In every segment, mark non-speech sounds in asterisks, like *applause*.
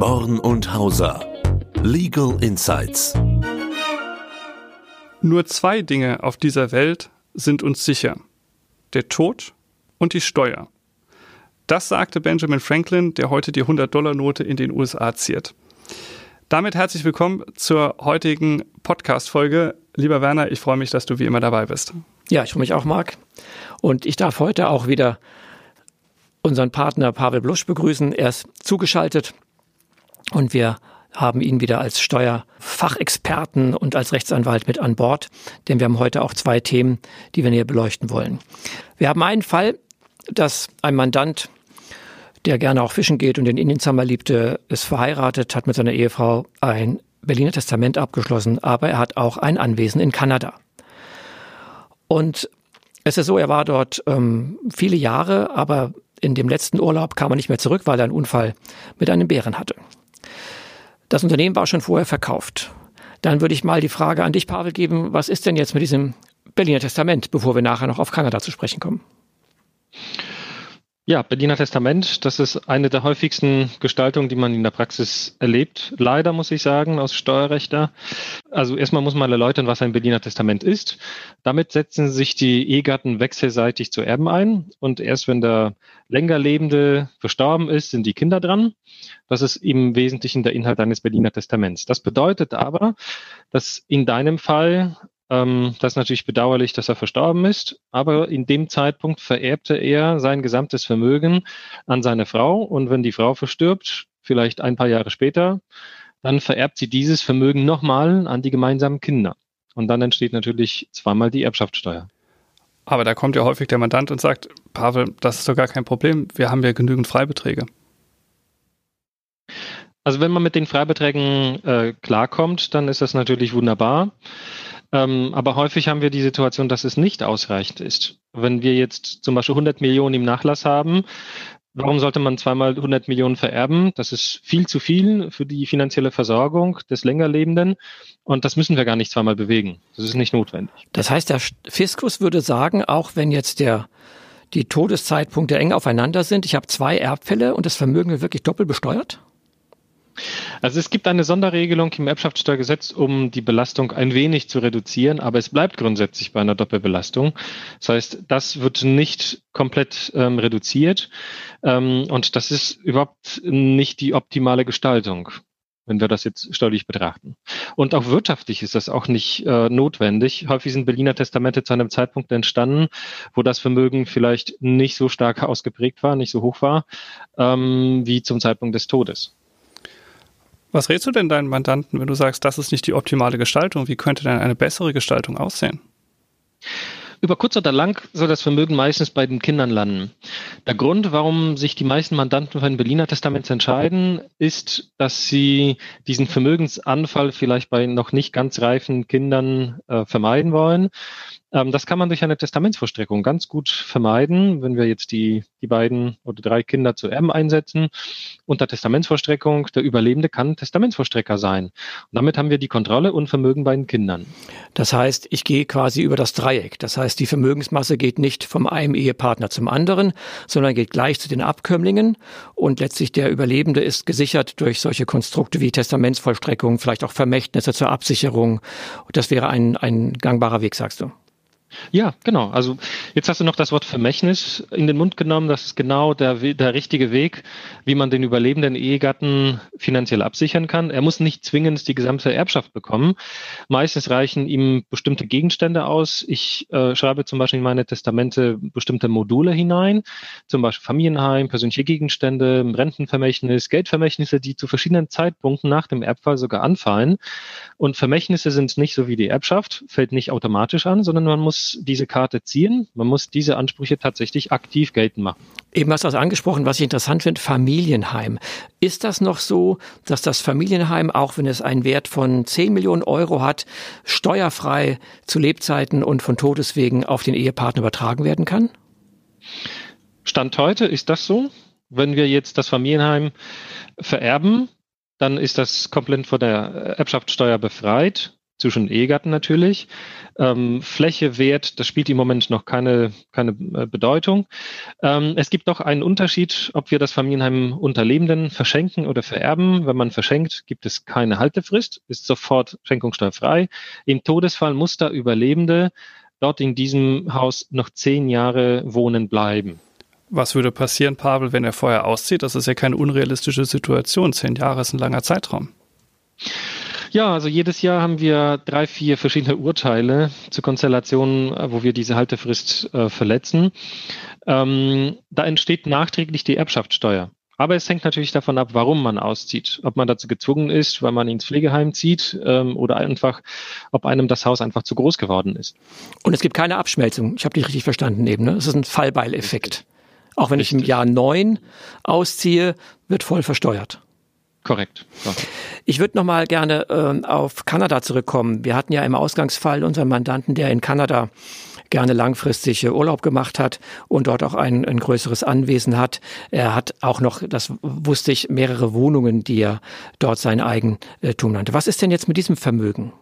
Born und Hauser. Legal Insights. Nur zwei Dinge auf dieser Welt sind uns sicher. Der Tod und die Steuer. Das sagte Benjamin Franklin, der heute die 100-Dollar-Note in den USA ziert. Damit herzlich willkommen zur heutigen Podcast-Folge. Lieber Werner, ich freue mich, dass du wie immer dabei bist. Ja, ich freue mich auch, Marc. Und ich darf heute auch wieder unseren Partner Pavel Blusch begrüßen. Er ist zugeschaltet und wir haben ihn wieder als Steuerfachexperten und als Rechtsanwalt mit an Bord, denn wir haben heute auch zwei Themen, die wir näher beleuchten wollen. Wir haben einen Fall, dass ein Mandant, der gerne auch fischen geht und den Indienzammer liebte, ist verheiratet, hat mit seiner Ehefrau ein Berliner Testament abgeschlossen, aber er hat auch ein Anwesen in Kanada. Und es ist so, er war dort ähm, viele Jahre, aber in dem letzten Urlaub kam er nicht mehr zurück, weil er einen Unfall mit einem Bären hatte. Das Unternehmen war schon vorher verkauft. Dann würde ich mal die Frage an dich, Pavel, geben, was ist denn jetzt mit diesem Berliner Testament, bevor wir nachher noch auf Kanada zu sprechen kommen? Ja, Berliner Testament, das ist eine der häufigsten Gestaltungen, die man in der Praxis erlebt. Leider muss ich sagen, aus Steuerrechter. Also erstmal muss man erläutern, was ein Berliner Testament ist. Damit setzen sich die Ehegatten wechselseitig zu Erben ein und erst wenn der länger Lebende verstorben ist, sind die Kinder dran. Das ist im Wesentlichen der Inhalt eines Berliner Testaments. Das bedeutet aber, dass in deinem Fall ähm, das ist natürlich bedauerlich, dass er verstorben ist, aber in dem Zeitpunkt vererbte er sein gesamtes Vermögen an seine Frau und wenn die Frau verstirbt, vielleicht ein paar Jahre später, dann vererbt sie dieses Vermögen nochmal an die gemeinsamen Kinder. Und dann entsteht natürlich zweimal die Erbschaftssteuer. Aber da kommt ja häufig der Mandant und sagt, Pavel, das ist doch gar kein Problem, wir haben ja genügend Freibeträge. Also wenn man mit den Freibeträgen äh, klarkommt, dann ist das natürlich wunderbar. Ähm, aber häufig haben wir die Situation, dass es nicht ausreichend ist. Wenn wir jetzt zum Beispiel 100 Millionen im Nachlass haben, warum sollte man zweimal 100 Millionen vererben? Das ist viel zu viel für die finanzielle Versorgung des Längerlebenden. Und das müssen wir gar nicht zweimal bewegen. Das ist nicht notwendig. Das heißt, der Fiskus würde sagen, auch wenn jetzt der die Todeszeitpunkte eng aufeinander sind, ich habe zwei Erbfälle und das Vermögen wird wirklich doppelt besteuert? Also es gibt eine Sonderregelung im Erbschaftssteuergesetz, um die Belastung ein wenig zu reduzieren, aber es bleibt grundsätzlich bei einer Doppelbelastung. Das heißt, das wird nicht komplett ähm, reduziert ähm, und das ist überhaupt nicht die optimale Gestaltung wenn wir das jetzt steuerlich betrachten. Und auch wirtschaftlich ist das auch nicht äh, notwendig. Häufig sind Berliner Testamente zu einem Zeitpunkt entstanden, wo das Vermögen vielleicht nicht so stark ausgeprägt war, nicht so hoch war, ähm, wie zum Zeitpunkt des Todes. Was rätst du denn deinen Mandanten, wenn du sagst, das ist nicht die optimale Gestaltung? Wie könnte denn eine bessere Gestaltung aussehen? Über kurz oder lang soll das Vermögen meistens bei den Kindern landen. Der Grund, warum sich die meisten Mandanten für ein Berliner Testament entscheiden, ist, dass sie diesen Vermögensanfall vielleicht bei noch nicht ganz reifen Kindern äh, vermeiden wollen. Ähm, das kann man durch eine Testamentsvollstreckung ganz gut vermeiden, wenn wir jetzt die, die beiden oder drei Kinder zu erben einsetzen. Unter Testamentsvollstreckung, der Überlebende kann Testamentsvollstrecker sein. Und damit haben wir die Kontrolle und Vermögen bei den Kindern. Das heißt, ich gehe quasi über das Dreieck. Das heißt, die Vermögensmasse geht nicht vom einen Ehepartner zum anderen, sondern geht gleich zu den Abkömmlingen. Und letztlich der Überlebende ist gesichert durch solche Konstrukte wie Testamentsvollstreckung, vielleicht auch Vermächtnisse zur Absicherung. Das wäre ein, ein gangbarer Weg, sagst du. Ja, genau. Also jetzt hast du noch das Wort Vermächtnis in den Mund genommen. Das ist genau der, der richtige Weg, wie man den überlebenden Ehegatten finanziell absichern kann. Er muss nicht zwingend die gesamte Erbschaft bekommen. Meistens reichen ihm bestimmte Gegenstände aus. Ich äh, schreibe zum Beispiel in meine Testamente bestimmte Module hinein, zum Beispiel Familienheim, persönliche Gegenstände, Rentenvermächtnis, Geldvermächtnisse, die zu verschiedenen Zeitpunkten nach dem Erbfall sogar anfallen. Und Vermächtnisse sind nicht so wie die Erbschaft, fällt nicht automatisch an, sondern man muss diese Karte ziehen. Man muss diese Ansprüche tatsächlich aktiv geltend machen. Eben hast du das angesprochen, was ich interessant finde, Familienheim. Ist das noch so, dass das Familienheim, auch wenn es einen Wert von 10 Millionen Euro hat, steuerfrei zu Lebzeiten und von Todeswegen auf den Ehepartner übertragen werden kann? Stand heute ist das so. Wenn wir jetzt das Familienheim vererben, dann ist das komplett von der Erbschaftssteuer befreit. Zwischen Ehegatten natürlich. Ähm, Fläche, Wert, das spielt im Moment noch keine, keine äh, Bedeutung. Ähm, es gibt noch einen Unterschied, ob wir das Familienheim unter Lebenden verschenken oder vererben. Wenn man verschenkt, gibt es keine Haltefrist, ist sofort schenkungssteuerfrei. Im Todesfall muss da Überlebende dort in diesem Haus noch zehn Jahre wohnen bleiben. Was würde passieren, Pavel, wenn er vorher auszieht? Das ist ja keine unrealistische Situation. Zehn Jahre ist ein langer Zeitraum. Ja, also jedes Jahr haben wir drei, vier verschiedene Urteile zu Konstellationen, äh, wo wir diese Haltefrist äh, verletzen. Ähm, da entsteht nachträglich die Erbschaftssteuer. Aber es hängt natürlich davon ab, warum man auszieht. Ob man dazu gezwungen ist, weil man ins Pflegeheim zieht ähm, oder einfach, ob einem das Haus einfach zu groß geworden ist. Und es gibt keine Abschmelzung. Ich habe dich richtig verstanden eben. Ne? Es ist ein Fallbeileffekt. Auch wenn Richtig. ich im Jahr neun ausziehe, wird voll versteuert. Korrekt. Ja. Ich würde noch mal gerne äh, auf Kanada zurückkommen. Wir hatten ja im Ausgangsfall unseren Mandanten, der in Kanada gerne langfristig Urlaub gemacht hat und dort auch ein, ein größeres Anwesen hat. Er hat auch noch, das wusste ich, mehrere Wohnungen, die er dort sein Eigentum nannte. Was ist denn jetzt mit diesem Vermögen?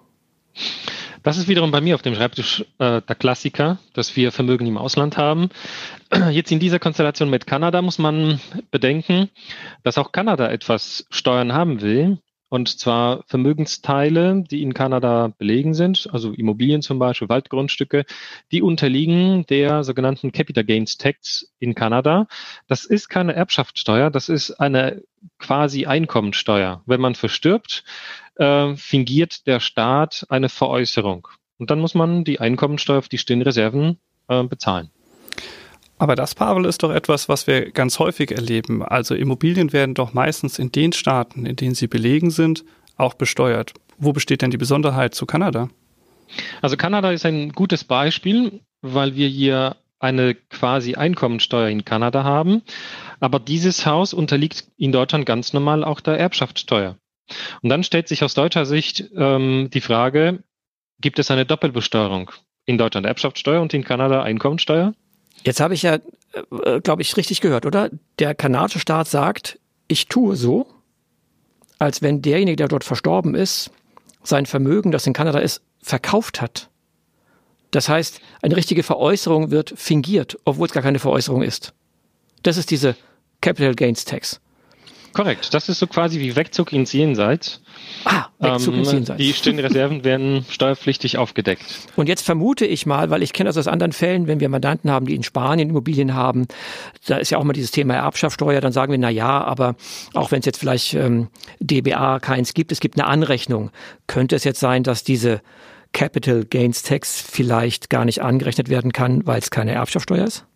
Das ist wiederum bei mir auf dem Schreibtisch äh, der Klassiker, dass wir Vermögen im Ausland haben. *clears throat* Jetzt in dieser Konstellation mit Kanada muss man bedenken, dass auch Kanada etwas Steuern haben will. Und zwar Vermögensteile, die in Kanada belegen sind, also Immobilien zum Beispiel, Waldgrundstücke, die unterliegen der sogenannten Capital Gains Tax in Kanada. Das ist keine Erbschaftssteuer, das ist eine quasi Einkommensteuer. Wenn man verstirbt, äh, fingiert der Staat eine Veräußerung. Und dann muss man die Einkommensteuer auf die stehenden Reserven äh, bezahlen. Aber das, Pavel, ist doch etwas, was wir ganz häufig erleben. Also Immobilien werden doch meistens in den Staaten, in denen sie belegen sind, auch besteuert. Wo besteht denn die Besonderheit zu Kanada? Also Kanada ist ein gutes Beispiel, weil wir hier eine quasi Einkommensteuer in Kanada haben. Aber dieses Haus unterliegt in Deutschland ganz normal auch der Erbschaftssteuer. Und dann stellt sich aus deutscher Sicht ähm, die Frage, gibt es eine Doppelbesteuerung? In Deutschland Erbschaftssteuer und in Kanada Einkommensteuer? Jetzt habe ich ja, äh, glaube ich, richtig gehört, oder? Der kanadische Staat sagt, ich tue so, als wenn derjenige, der dort verstorben ist, sein Vermögen, das in Kanada ist, verkauft hat. Das heißt, eine richtige Veräußerung wird fingiert, obwohl es gar keine Veräußerung ist. Das ist diese Capital Gains Tax. Korrekt, das ist so quasi wie Wegzug ins Jenseits. Ah, Wegzug ähm, ins Jenseits. Die stehenden Reserven werden steuerpflichtig aufgedeckt. Und jetzt vermute ich mal, weil ich kenne das aus anderen Fällen, wenn wir Mandanten haben, die in Spanien Immobilien haben, da ist ja auch mal dieses Thema Erbschaftssteuer, dann sagen wir, na ja, aber auch wenn es jetzt vielleicht ähm, DBA keins gibt, es gibt eine Anrechnung. Könnte es jetzt sein, dass diese Capital Gains Tax vielleicht gar nicht angerechnet werden kann, weil es keine Erbschaftssteuer ist?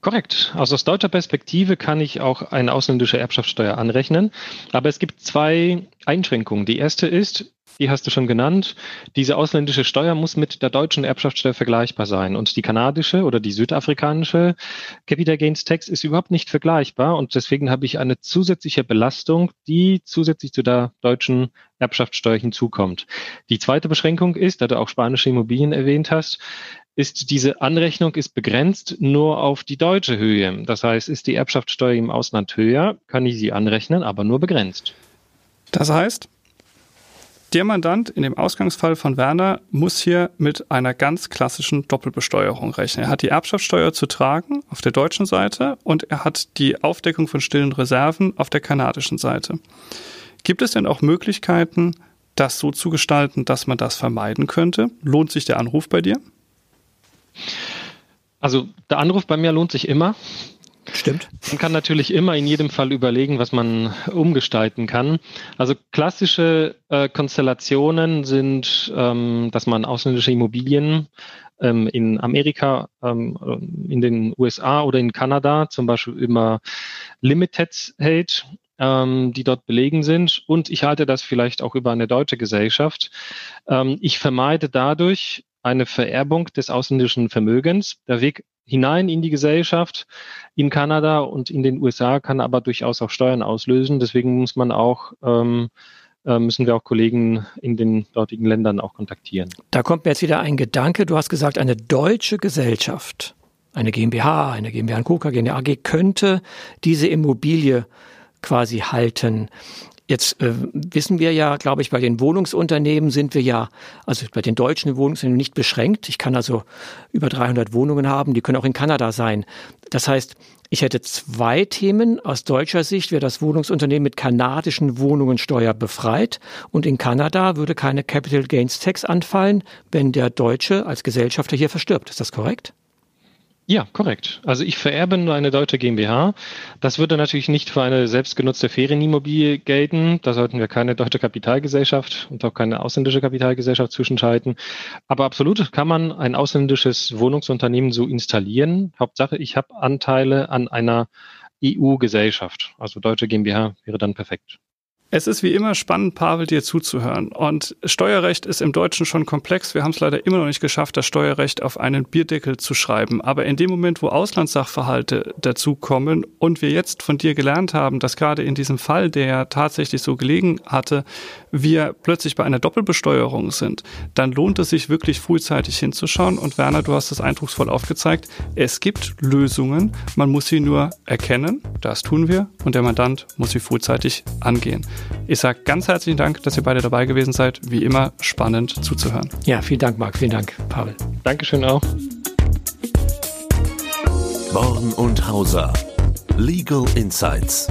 Korrekt. Also aus deutscher Perspektive kann ich auch eine ausländische Erbschaftssteuer anrechnen. Aber es gibt zwei Einschränkungen. Die erste ist, die hast du schon genannt, diese ausländische Steuer muss mit der deutschen Erbschaftssteuer vergleichbar sein. Und die kanadische oder die südafrikanische Capital Gains Tax ist überhaupt nicht vergleichbar. Und deswegen habe ich eine zusätzliche Belastung, die zusätzlich zu der deutschen Erbschaftssteuer hinzukommt. Die zweite Beschränkung ist, da du auch spanische Immobilien erwähnt hast, ist diese Anrechnung ist begrenzt nur auf die deutsche Höhe. Das heißt, ist die Erbschaftssteuer im Ausland höher, kann ich sie anrechnen, aber nur begrenzt. Das heißt, der Mandant in dem Ausgangsfall von Werner muss hier mit einer ganz klassischen Doppelbesteuerung rechnen. Er hat die Erbschaftssteuer zu tragen auf der deutschen Seite und er hat die Aufdeckung von stillen Reserven auf der kanadischen Seite. Gibt es denn auch Möglichkeiten, das so zu gestalten, dass man das vermeiden könnte? Lohnt sich der Anruf bei dir? Also der Anruf bei mir lohnt sich immer. Stimmt. Man kann natürlich immer in jedem Fall überlegen, was man umgestalten kann. Also klassische äh, Konstellationen sind, ähm, dass man ausländische Immobilien ähm, in Amerika, ähm, in den USA oder in Kanada zum Beispiel immer Limited hält, ähm, die dort belegen sind. Und ich halte das vielleicht auch über eine deutsche Gesellschaft. Ähm, ich vermeide dadurch eine Vererbung des ausländischen Vermögens. Der Weg hinein in die Gesellschaft in Kanada und in den USA kann aber durchaus auch Steuern auslösen. Deswegen muss man auch ähm, äh, müssen wir auch Kollegen in den dortigen Ländern auch kontaktieren. Da kommt mir jetzt wieder ein Gedanke. Du hast gesagt, eine deutsche Gesellschaft, eine GmbH, eine GmbH und KUKA, GmbH AG könnte diese Immobilie quasi halten. Jetzt äh, wissen wir ja, glaube ich, bei den Wohnungsunternehmen sind wir ja, also bei den deutschen Wohnungsunternehmen nicht beschränkt. Ich kann also über 300 Wohnungen haben, die können auch in Kanada sein. Das heißt, ich hätte zwei Themen. Aus deutscher Sicht wäre das Wohnungsunternehmen mit kanadischen Wohnungen steuerbefreit und in Kanada würde keine Capital Gains Tax anfallen, wenn der Deutsche als Gesellschafter hier verstirbt. Ist das korrekt? Ja, korrekt. Also ich vererbe nur eine deutsche GmbH. Das würde natürlich nicht für eine selbstgenutzte Ferienimmobilie gelten. Da sollten wir keine deutsche Kapitalgesellschaft und auch keine ausländische Kapitalgesellschaft zwischenschalten. Aber absolut kann man ein ausländisches Wohnungsunternehmen so installieren. Hauptsache, ich habe Anteile an einer EU-Gesellschaft. Also deutsche GmbH wäre dann perfekt. Es ist wie immer spannend, Pavel, dir zuzuhören. Und Steuerrecht ist im Deutschen schon komplex. Wir haben es leider immer noch nicht geschafft, das Steuerrecht auf einen Bierdeckel zu schreiben. Aber in dem Moment, wo Auslandssachverhalte dazukommen und wir jetzt von dir gelernt haben, dass gerade in diesem Fall, der tatsächlich so gelegen hatte, wir plötzlich bei einer Doppelbesteuerung sind, dann lohnt es sich wirklich frühzeitig hinzuschauen. Und Werner, du hast es eindrucksvoll aufgezeigt. Es gibt Lösungen. Man muss sie nur erkennen. Das tun wir. Und der Mandant muss sie frühzeitig angehen. Ich sage ganz herzlichen Dank, dass ihr beide dabei gewesen seid. Wie immer spannend zuzuhören. Ja, vielen Dank, Marc. Vielen Dank, Pavel. Dankeschön auch. Born und Hauser. Legal Insights.